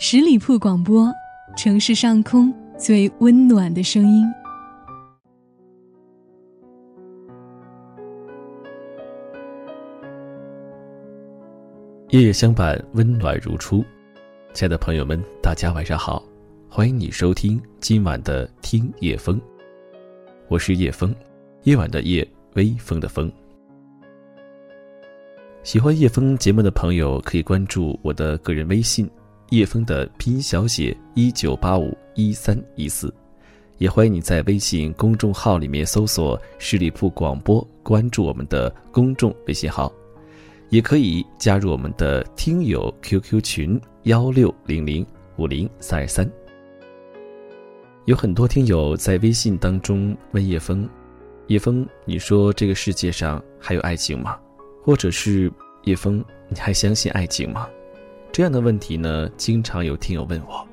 十里铺广播，城市上空最温暖的声音。夜夜相伴，温暖如初。亲爱的朋友们，大家晚上好，欢迎你收听今晚的《听夜风》，我是叶风，夜晚的夜，微风的风。喜欢叶风节目的朋友，可以关注我的个人微信。叶枫的拼音小写一九八五一三一四，也欢迎你在微信公众号里面搜索“十里铺广播”，关注我们的公众微信号，也可以加入我们的听友 QQ 群幺六零零五零三二三。有很多听友在微信当中问叶枫：“叶枫，你说这个世界上还有爱情吗？或者是叶枫，你还相信爱情吗？”这样的问题呢，经常有听友问我。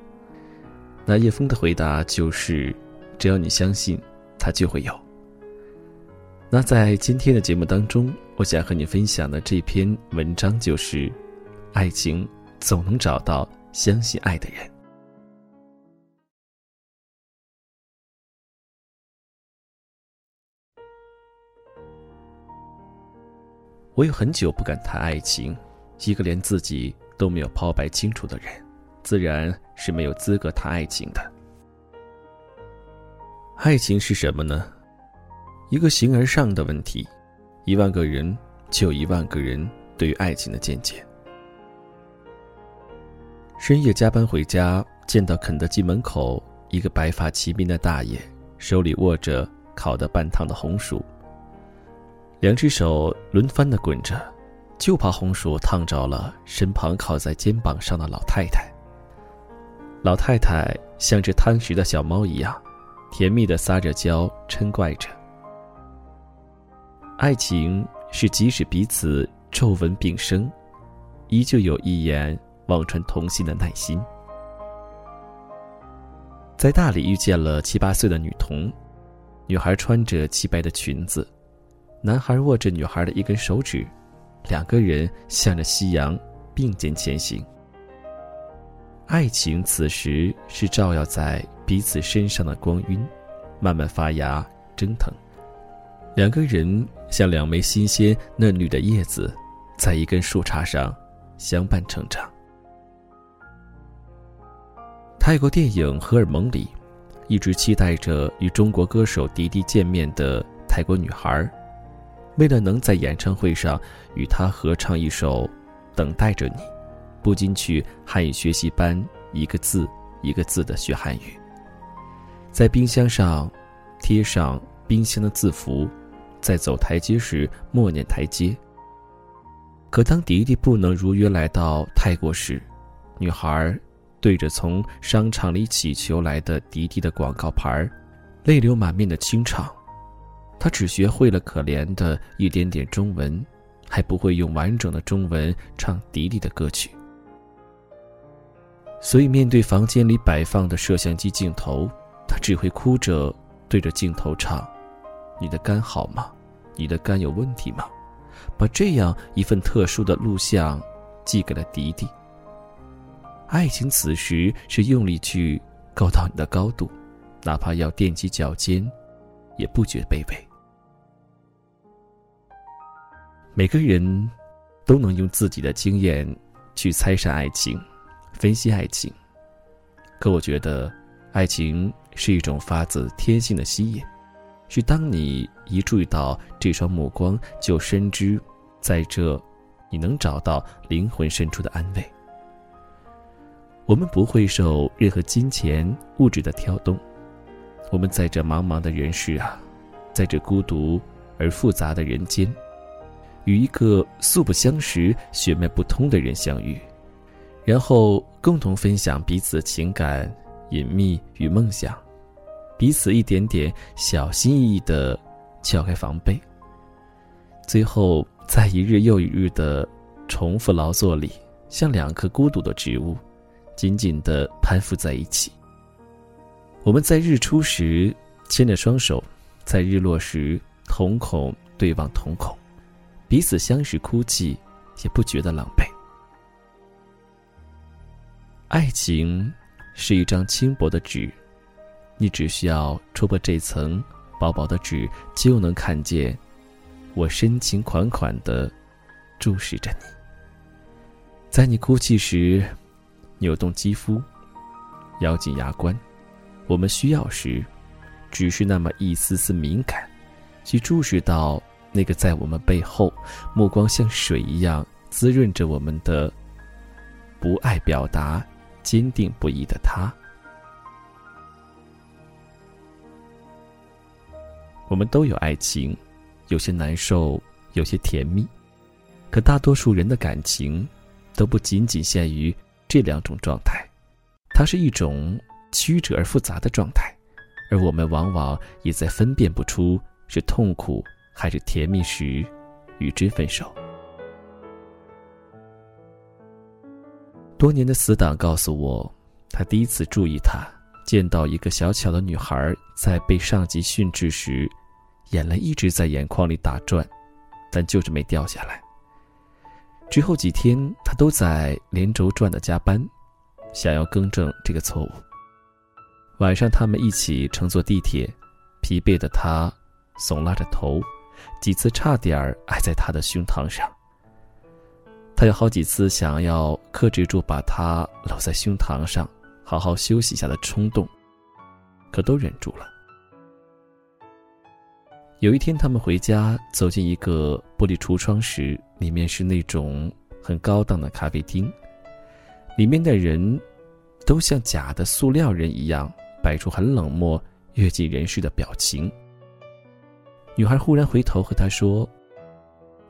那叶枫的回答就是：只要你相信，它就会有。那在今天的节目当中，我想和你分享的这篇文章就是：爱情总能找到相信爱的人。我有很久不敢谈爱情，一个连自己。都没有抛白清楚的人，自然是没有资格谈爱情的。爱情是什么呢？一个形而上的问题。一万个人，就有一万个人对于爱情的见解。深夜加班回家，见到肯德基门口一个白发齐鬓的大爷，手里握着烤得半烫的红薯，两只手轮番的滚着。就怕红薯烫着了身旁靠在肩膀上的老太太。老太太像只贪食的小猫一样，甜蜜的撒着娇，嗔怪着。爱情是即使彼此皱纹并生，依旧有一眼望穿童心的耐心。在大理遇见了七八岁的女童，女孩穿着漆白的裙子，男孩握着女孩的一根手指。两个人向着夕阳并肩前行。爱情此时是照耀在彼此身上的光晕，慢慢发芽蒸腾。两个人像两枚新鲜嫩绿的叶子，在一根树杈上相伴成长。泰国电影《荷尔蒙》里，一直期待着与中国歌手迪迪见面的泰国女孩。为了能在演唱会上与他合唱一首《等待着你》，不禁去汉语学习班一个字一个字的学汉语。在冰箱上贴上冰箱的字符，在走台阶时默念台阶。可当迪迪不能如约来到泰国时，女孩对着从商场里乞求来的迪迪的广告牌，泪流满面的清唱。他只学会了可怜的一点点中文，还不会用完整的中文唱迪迪的歌曲。所以，面对房间里摆放的摄像机镜头，他只会哭着对着镜头唱：“你的肝好吗？你的肝有问题吗？”把这样一份特殊的录像寄给了迪迪。爱情此时是用力去够到你的高度，哪怕要踮起脚尖，也不觉卑微。每个人都能用自己的经验去猜闪爱情，分析爱情。可我觉得，爱情是一种发自天性的吸引，是当你一注意到这双目光，就深知，在这，你能找到灵魂深处的安慰。我们不会受任何金钱物质的挑动，我们在这茫茫的人世啊，在这孤独而复杂的人间。与一个素不相识、血脉不通的人相遇，然后共同分享彼此的情感、隐秘与梦想，彼此一点点小心翼翼的撬开防备，最后在一日又一日的重复劳作里，像两棵孤独的植物，紧紧的攀附在一起。我们在日出时牵着双手，在日落时瞳孔对望瞳孔。彼此相视哭泣，也不觉得狼狈。爱情是一张轻薄的纸，你只需要戳破这层薄薄的纸，就能看见我深情款款的注视着你。在你哭泣时，扭动肌肤，咬紧牙关。我们需要时，只是那么一丝丝敏感，去注视到那个在我们背后，目光像水一样滋润着我们的，不爱表达、坚定不移的他。我们都有爱情，有些难受，有些甜蜜，可大多数人的感情，都不仅仅限于这两种状态，它是一种。曲折而复杂的状态，而我们往往也在分辨不出是痛苦还是甜蜜时，与之分手。多年的死党告诉我，他第一次注意他，见到一个小巧的女孩在被上级训斥时，眼泪一直在眼眶里打转，但就是没掉下来。之后几天，他都在连轴转的加班，想要更正这个错误。晚上，他们一起乘坐地铁，疲惫的他耸拉着头，几次差点儿挨在他的胸膛上。他有好几次想要克制住把他搂在胸膛上，好好休息一下的冲动，可都忍住了。有一天，他们回家，走进一个玻璃橱窗时，里面是那种很高档的咖啡厅，里面的人都像假的塑料人一样。摆出很冷漠、阅尽人世的表情。女孩忽然回头和他说：“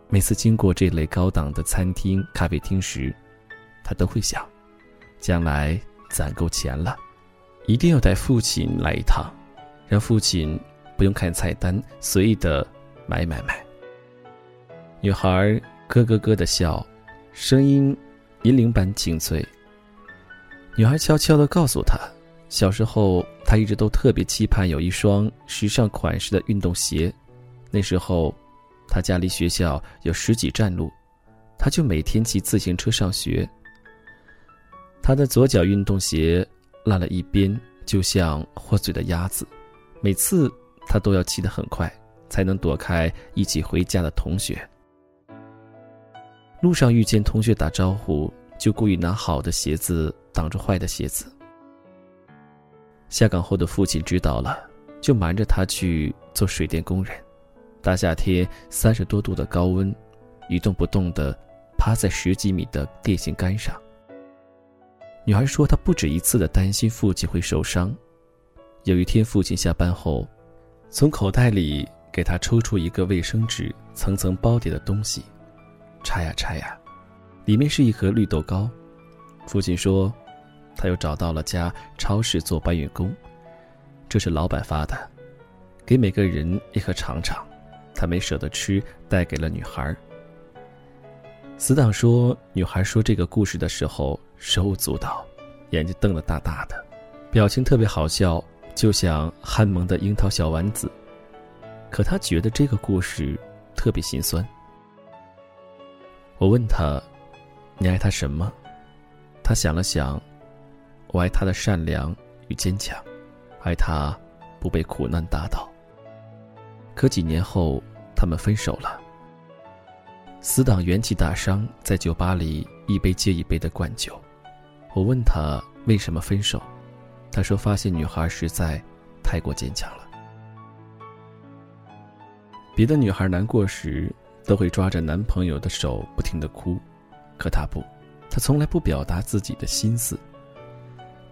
每次经过这类高档的餐厅、咖啡厅时，她都会想，将来攒够钱了，一定要带父亲来一趟，让父亲不用看菜单，随意的买买买。”女孩咯咯咯的笑，声音银铃般清脆。女孩悄悄的告诉他。小时候，他一直都特别期盼有一双时尚款式的运动鞋。那时候，他家离学校有十几站路，他就每天骑自行车上学。他的左脚运动鞋烂了一边，就像豁嘴的鸭子。每次他都要骑得很快，才能躲开一起回家的同学。路上遇见同学打招呼，就故意拿好的鞋子挡住坏的鞋子。下岗后的父亲知道了，就瞒着他去做水电工人。大夏天三十多度的高温，一动不动地趴在十几米的电线杆上。女孩说，她不止一次地担心父亲会受伤。有一天，父亲下班后，从口袋里给她抽出一个卫生纸层层包叠的东西，拆呀拆呀，里面是一盒绿豆糕。父亲说。他又找到了家超市做搬运工，这是老板发的，给每个人一盒尝尝。他没舍得吃，带给了女孩。死党说，女孩说这个故事的时候手舞足蹈，眼睛瞪得大大的，表情特别好笑，就像憨萌的樱桃小丸子。可他觉得这个故事特别心酸。我问他：“你爱他什么？”他想了想。我爱他的善良与坚强，爱他不被苦难打倒。可几年后，他们分手了。死党元气大伤，在酒吧里一杯接一杯的灌酒。我问他为什么分手，他说发现女孩实在太过坚强了。别的女孩难过时都会抓着男朋友的手不停的哭，可他不，他从来不表达自己的心思。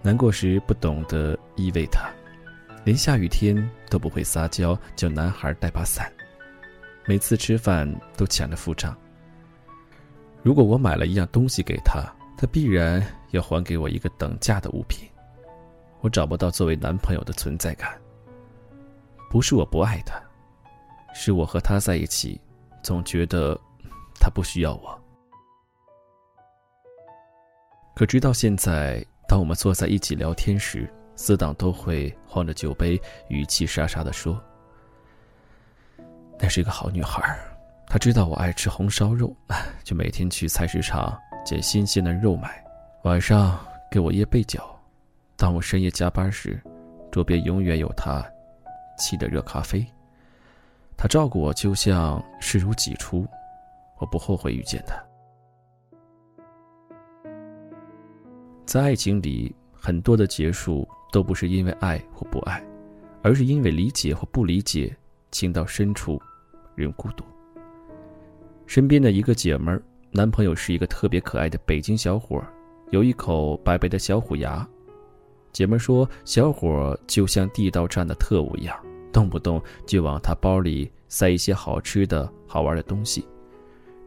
难过时不懂得依偎他，连下雨天都不会撒娇叫男孩带把伞，每次吃饭都抢着付账。如果我买了一样东西给他，他必然要还给我一个等价的物品。我找不到作为男朋友的存在感。不是我不爱他，是我和他在一起，总觉得他不需要我。可直到现在。当我们坐在一起聊天时，死党都会晃着酒杯，语气沙沙地说：“那是一个好女孩，她知道我爱吃红烧肉，就每天去菜市场捡新鲜的肉买，晚上给我掖被角。当我深夜加班时，桌边永远有她沏的热咖啡。他照顾我，就像视如己出。我不后悔遇见他。在爱情里，很多的结束都不是因为爱或不爱，而是因为理解或不理解。情到深处，人孤独。身边的一个姐们儿，男朋友是一个特别可爱的北京小伙，有一口白白的小虎牙。姐们说，小伙就像地道战的特务一样，动不动就往他包里塞一些好吃的好玩的东西。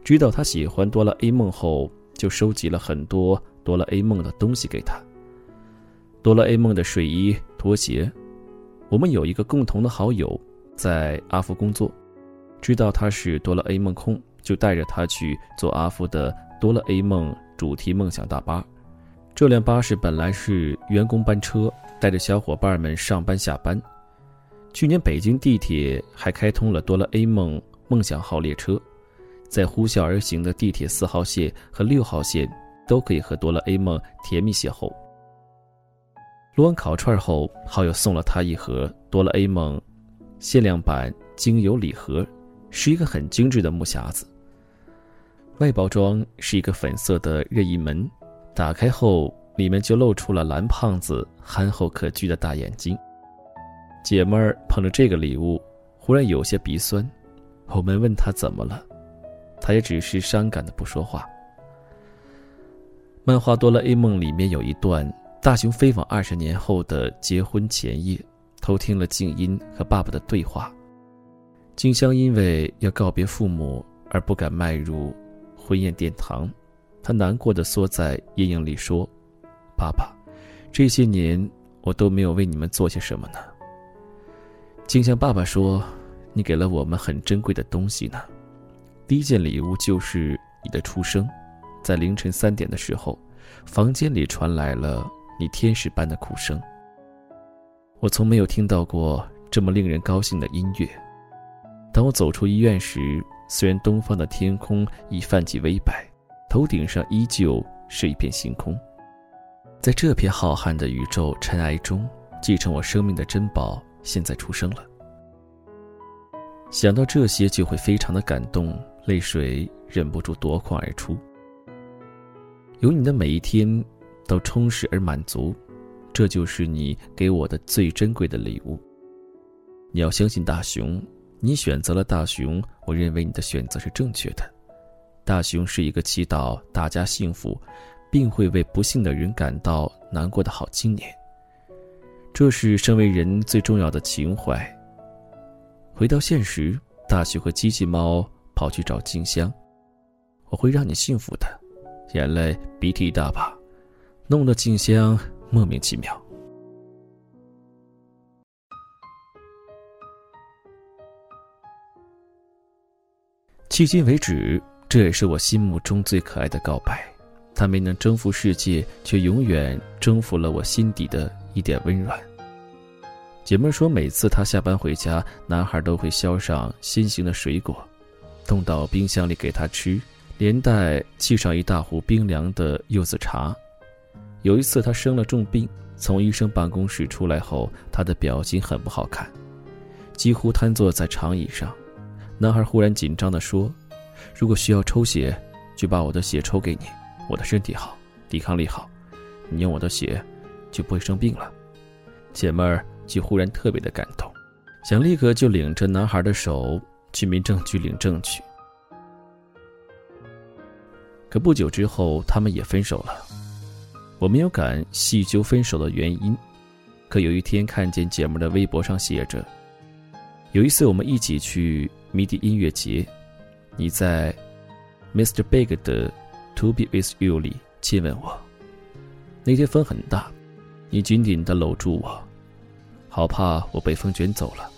知道他喜欢哆啦 A 梦后，就收集了很多哆啦 A 梦的东西给他。哆啦 A 梦的睡衣、拖鞋。我们有一个共同的好友，在阿福工作，知道他是哆啦 A 梦控。就带着他去坐阿福的哆啦 A 梦主题梦想大巴。这辆巴士本来是员工班车，带着小伙伴们上班下班。去年北京地铁还开通了哆啦 A 梦梦想号列车，在呼啸而行的地铁四号线和六号线都可以和哆啦 A 梦甜蜜邂逅。撸完烤串后，好友送了他一盒哆啦 A 梦限量版精油礼盒，是一个很精致的木匣子。外包装是一个粉色的任意门，打开后里面就露出了蓝胖子憨厚可掬的大眼睛。姐们儿捧着这个礼物，忽然有些鼻酸。我们问他怎么了，他也只是伤感的不说话。漫画《哆啦 A 梦》里面有一段大雄飞往二十年后的结婚前夜，偷听了静音和爸爸的对话。静香因为要告别父母而不敢迈入。婚宴殿堂，他难过的缩在阴影里说：“爸爸，这些年我都没有为你们做些什么呢。”静香爸爸说：“你给了我们很珍贵的东西呢。第一件礼物就是你的出生。在凌晨三点的时候，房间里传来了你天使般的哭声。我从没有听到过这么令人高兴的音乐。当我走出医院时。”虽然东方的天空已泛起微白，头顶上依旧是一片星空。在这片浩瀚的宇宙尘埃中，继承我生命的珍宝现在出生了。想到这些，就会非常的感动，泪水忍不住夺眶而出。有你的每一天都充实而满足，这就是你给我的最珍贵的礼物。你要相信大雄。你选择了大雄，我认为你的选择是正确的。大雄是一个祈祷大家幸福，并会为不幸的人感到难过的好青年。这是身为人最重要的情怀。回到现实，大雄和机器猫跑去找静香，我会让你幸福的。眼泪鼻涕一大把，弄得静香莫名其妙。迄今为止，这也是我心目中最可爱的告白。他没能征服世界，却永远征服了我心底的一点温软。姐妹说，每次她下班回家，男孩都会削上心形的水果，冻到冰箱里给她吃，连带沏上一大壶冰凉的柚子茶。有一次，她生了重病，从医生办公室出来后，她的表情很不好看，几乎瘫坐在长椅上。男孩忽然紧张地说：“如果需要抽血，就把我的血抽给你。我的身体好，抵抗力好，你用我的血，就不会生病了。”姐妹儿就忽然特别的感动，想立刻就领着男孩的手去民政局领证去。可不久之后，他们也分手了。我没有敢细究分手的原因，可有一天看见姐们的微博上写着：“有一次我们一起去。”迷笛音乐节，你在 Mr. Big 的 To Be With You 里亲吻我。那天风很大，你紧紧地搂住我，好怕我被风卷走了。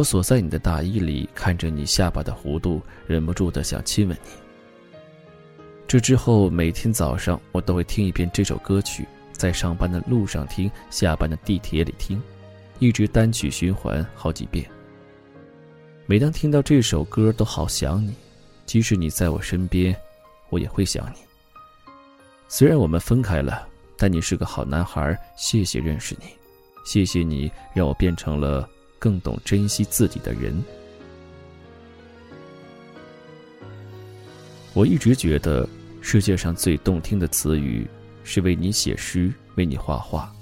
我锁在你的大衣里，看着你下巴的弧度，忍不住的想亲吻你。这之后，每天早上我都会听一遍这首歌曲，在上班的路上听，下班的地铁里听，一直单曲循环好几遍。每当听到这首歌，都好想你。即使你在我身边，我也会想你。虽然我们分开了，但你是个好男孩，谢谢认识你，谢谢你让我变成了更懂珍惜自己的人。我一直觉得，世界上最动听的词语，是为你写诗，为你画画，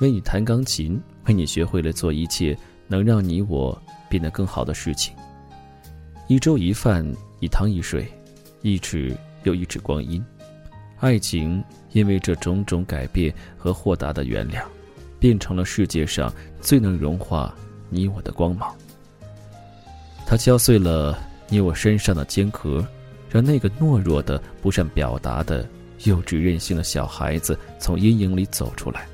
为你弹钢琴，为你学会了做一切能让你我变得更好的事情。一粥一饭，一汤一水，一尺又一尺光阴，爱情因为这种种改变和豁达的原谅，变成了世界上最能融化你我的光芒。它敲碎了你我身上的坚壳。让那个懦弱的、不善表达的、幼稚任性的小孩子从阴影里走出来，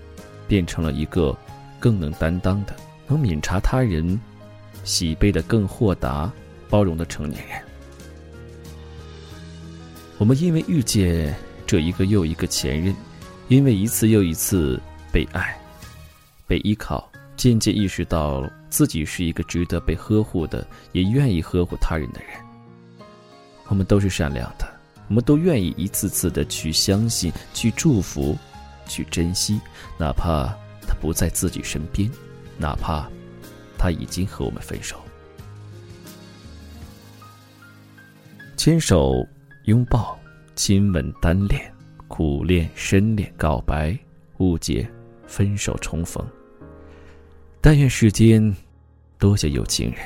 变成了一个更能担当的、能敏察他人喜悲的、更豁达、包容的成年人。我们因为遇见这一个又一个前任，因为一次又一次被爱、被依靠，渐渐意识到自己是一个值得被呵护的，也愿意呵护他人的人。我们都是善良的，我们都愿意一次次的去相信、去祝福、去珍惜，哪怕他不在自己身边，哪怕他已经和我们分手。牵手、拥抱、亲吻、单恋、苦恋、深恋、告白、误解、分手、重逢。但愿世间多些有情人，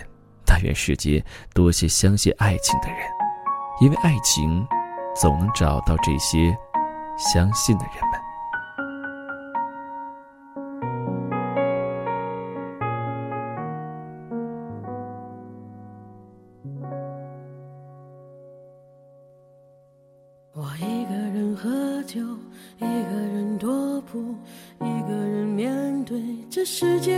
但愿世间多些相信爱情的人。因为爱情，总能找到这些相信的人们。我一个人喝酒，一个人踱步，一个人面对这世界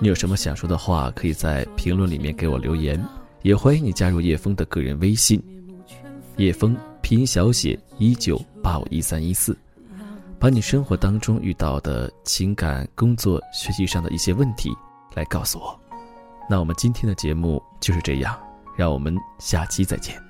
你有什么想说的话，可以在评论里面给我留言，也欢迎你加入叶枫的个人微信，叶枫。拼音小写一九八五一三一四，把你生活当中遇到的情感、工作、学习上的一些问题来告诉我。那我们今天的节目就是这样，让我们下期再见。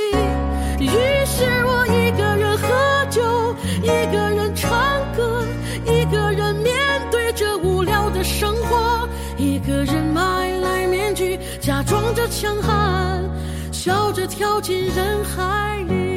着强悍，笑着跳进人海里。